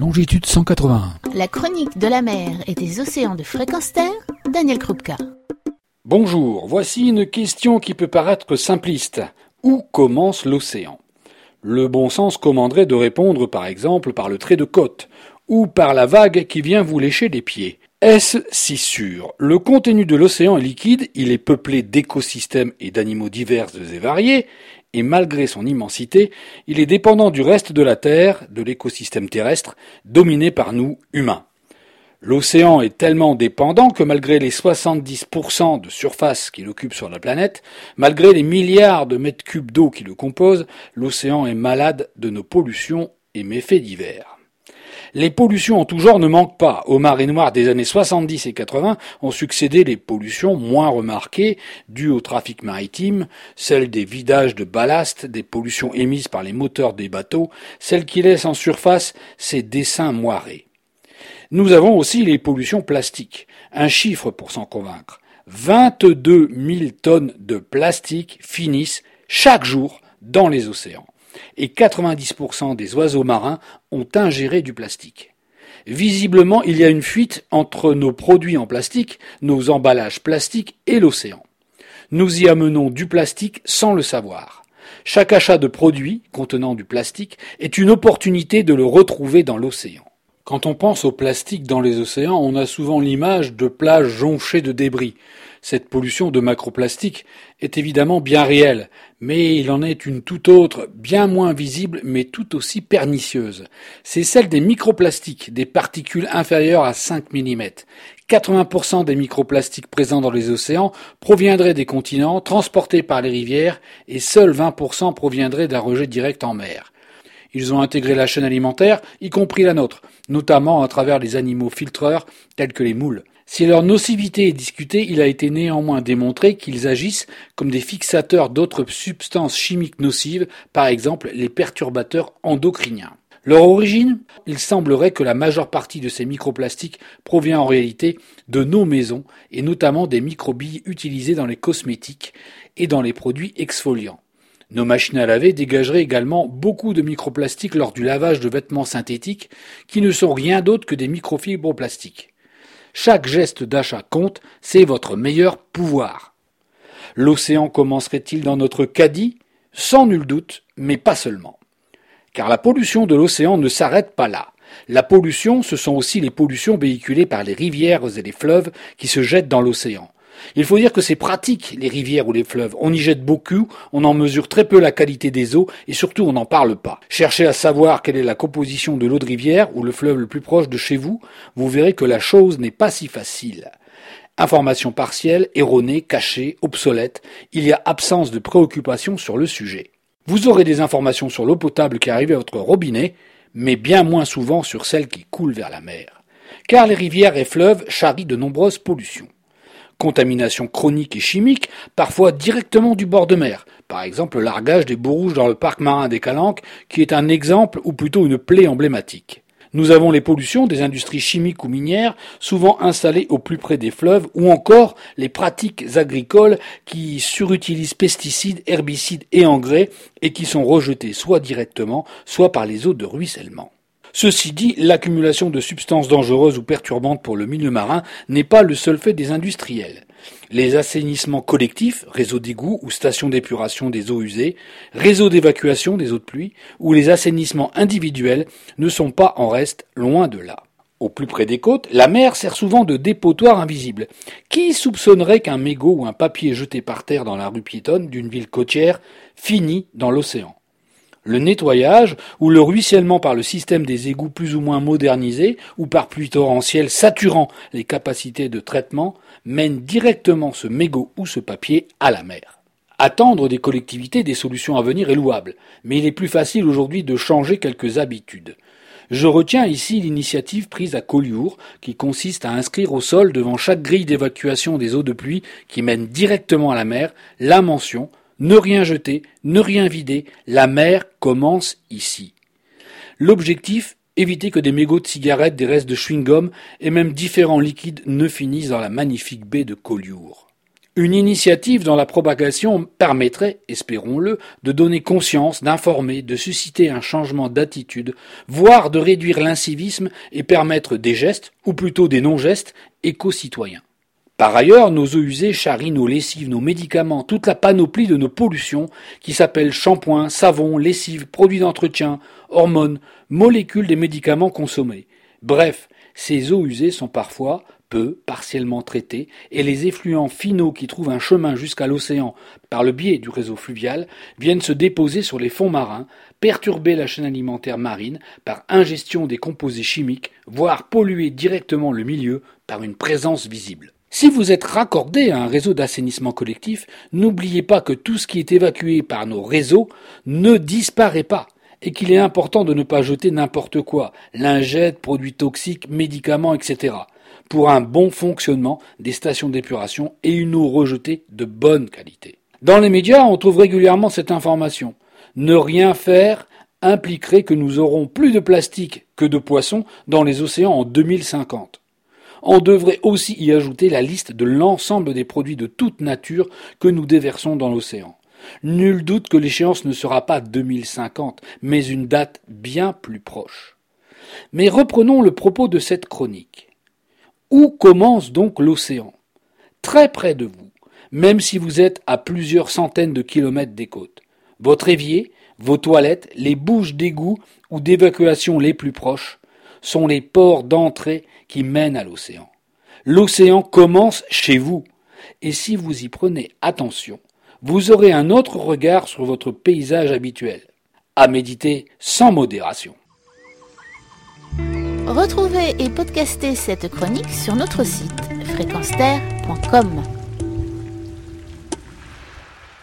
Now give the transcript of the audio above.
longitude 181. La chronique de la mer et des océans de fréquence terre, Daniel Krupka. Bonjour, voici une question qui peut paraître simpliste. Où commence l'océan? Le bon sens commanderait de répondre par exemple par le trait de côte, ou par la vague qui vient vous lécher les pieds. Est-ce si sûr? Le contenu de l'océan est liquide, il est peuplé d'écosystèmes et d'animaux divers et variés, et malgré son immensité, il est dépendant du reste de la Terre, de l'écosystème terrestre, dominé par nous, humains. L'océan est tellement dépendant que malgré les 70% de surface qu'il occupe sur la planète, malgré les milliards de mètres cubes d'eau qui le composent, l'océan est malade de nos pollutions et méfaits divers. Les pollutions en tout genre ne manquent pas. Aux marées noires des années 70 et 80 ont succédé les pollutions moins remarquées dues au trafic maritime, celles des vidages de ballast, des pollutions émises par les moteurs des bateaux, celles qui laissent en surface ces dessins moirés. Nous avons aussi les pollutions plastiques. Un chiffre pour s'en convaincre. 22 000 tonnes de plastique finissent chaque jour dans les océans et 90% des oiseaux marins ont ingéré du plastique. Visiblement, il y a une fuite entre nos produits en plastique, nos emballages plastiques et l'océan. Nous y amenons du plastique sans le savoir. Chaque achat de produits contenant du plastique est une opportunité de le retrouver dans l'océan. Quand on pense au plastique dans les océans, on a souvent l'image de plages jonchées de débris. Cette pollution de macroplastique est évidemment bien réelle, mais il en est une tout autre, bien moins visible, mais tout aussi pernicieuse. C'est celle des microplastiques, des particules inférieures à 5 mm. 80% des microplastiques présents dans les océans proviendraient des continents, transportés par les rivières, et seuls 20% proviendraient d'un rejet direct en mer. Ils ont intégré la chaîne alimentaire, y compris la nôtre, notamment à travers les animaux filtreurs tels que les moules. Si leur nocivité est discutée, il a été néanmoins démontré qu'ils agissent comme des fixateurs d'autres substances chimiques nocives, par exemple les perturbateurs endocriniens. Leur origine Il semblerait que la majeure partie de ces microplastiques provient en réalité de nos maisons et notamment des microbilles utilisées dans les cosmétiques et dans les produits exfoliants. Nos machines à laver dégageraient également beaucoup de microplastiques lors du lavage de vêtements synthétiques qui ne sont rien d'autre que des microfibres plastiques. Chaque geste d'achat compte, c'est votre meilleur pouvoir. L'océan commencerait-il dans notre caddie? Sans nul doute, mais pas seulement. Car la pollution de l'océan ne s'arrête pas là. La pollution, ce sont aussi les pollutions véhiculées par les rivières et les fleuves qui se jettent dans l'océan. Il faut dire que c'est pratique, les rivières ou les fleuves. On y jette beaucoup, on en mesure très peu la qualité des eaux et surtout on n'en parle pas. Cherchez à savoir quelle est la composition de l'eau de rivière ou le fleuve le plus proche de chez vous, vous verrez que la chose n'est pas si facile. Information partielle, erronée, cachée, obsolète, il y a absence de préoccupation sur le sujet. Vous aurez des informations sur l'eau potable qui arrive à votre robinet, mais bien moins souvent sur celle qui coule vers la mer. Car les rivières et fleuves charrient de nombreuses pollutions contamination chronique et chimique, parfois directement du bord de mer. Par exemple, le largage des rouges dans le parc marin des Calanques, qui est un exemple ou plutôt une plaie emblématique. Nous avons les pollutions des industries chimiques ou minières, souvent installées au plus près des fleuves, ou encore les pratiques agricoles qui surutilisent pesticides, herbicides et engrais et qui sont rejetés soit directement, soit par les eaux de ruissellement. Ceci dit, l'accumulation de substances dangereuses ou perturbantes pour le milieu marin n'est pas le seul fait des industriels. Les assainissements collectifs, réseaux d'égouts ou stations d'épuration des eaux usées, réseaux d'évacuation des eaux de pluie, ou les assainissements individuels ne sont pas en reste loin de là. Au plus près des côtes, la mer sert souvent de dépotoir invisible. Qui soupçonnerait qu'un mégot ou un papier jeté par terre dans la rue piétonne d'une ville côtière finit dans l'océan? Le nettoyage ou le ruissellement par le système des égouts plus ou moins modernisés ou par pluie torrentielle saturant les capacités de traitement mène directement ce mégot ou ce papier à la mer. Attendre des collectivités des solutions à venir est louable, mais il est plus facile aujourd'hui de changer quelques habitudes. Je retiens ici l'initiative prise à Collioure, qui consiste à inscrire au sol devant chaque grille d'évacuation des eaux de pluie qui mène directement à la mer la mention ne rien jeter, ne rien vider, la mer commence ici. L'objectif, éviter que des mégots de cigarettes, des restes de chewing-gum et même différents liquides ne finissent dans la magnifique baie de Collioure. Une initiative dont la propagation permettrait, espérons-le, de donner conscience, d'informer, de susciter un changement d'attitude, voire de réduire l'incivisme et permettre des gestes, ou plutôt des non-gestes, éco-citoyens. Par ailleurs, nos eaux usées charrient nos lessives, nos médicaments, toute la panoplie de nos pollutions qui s'appellent shampoing, savon, lessive, produits d'entretien, hormones, molécules des médicaments consommés. Bref, ces eaux usées sont parfois peu, partiellement traitées, et les effluents finaux qui trouvent un chemin jusqu'à l'océan par le biais du réseau fluvial viennent se déposer sur les fonds marins, perturber la chaîne alimentaire marine par ingestion des composés chimiques, voire polluer directement le milieu par une présence visible. Si vous êtes raccordé à un réseau d'assainissement collectif, n'oubliez pas que tout ce qui est évacué par nos réseaux ne disparaît pas et qu'il est important de ne pas jeter n'importe quoi, lingettes, produits toxiques, médicaments, etc., pour un bon fonctionnement des stations d'épuration et une eau rejetée de bonne qualité. Dans les médias, on trouve régulièrement cette information. Ne rien faire impliquerait que nous aurons plus de plastique que de poissons dans les océans en 2050 on devrait aussi y ajouter la liste de l'ensemble des produits de toute nature que nous déversons dans l'océan. Nul doute que l'échéance ne sera pas 2050, mais une date bien plus proche. Mais reprenons le propos de cette chronique. Où commence donc l'océan? Très près de vous, même si vous êtes à plusieurs centaines de kilomètres des côtes. Votre évier, vos toilettes, les bouches d'égout ou d'évacuation les plus proches sont les ports d'entrée qui mènent à l'océan. L'océan commence chez vous, et si vous y prenez attention, vous aurez un autre regard sur votre paysage habituel, à méditer sans modération. Retrouvez et podcastez cette chronique sur notre site fréquenceterre.com.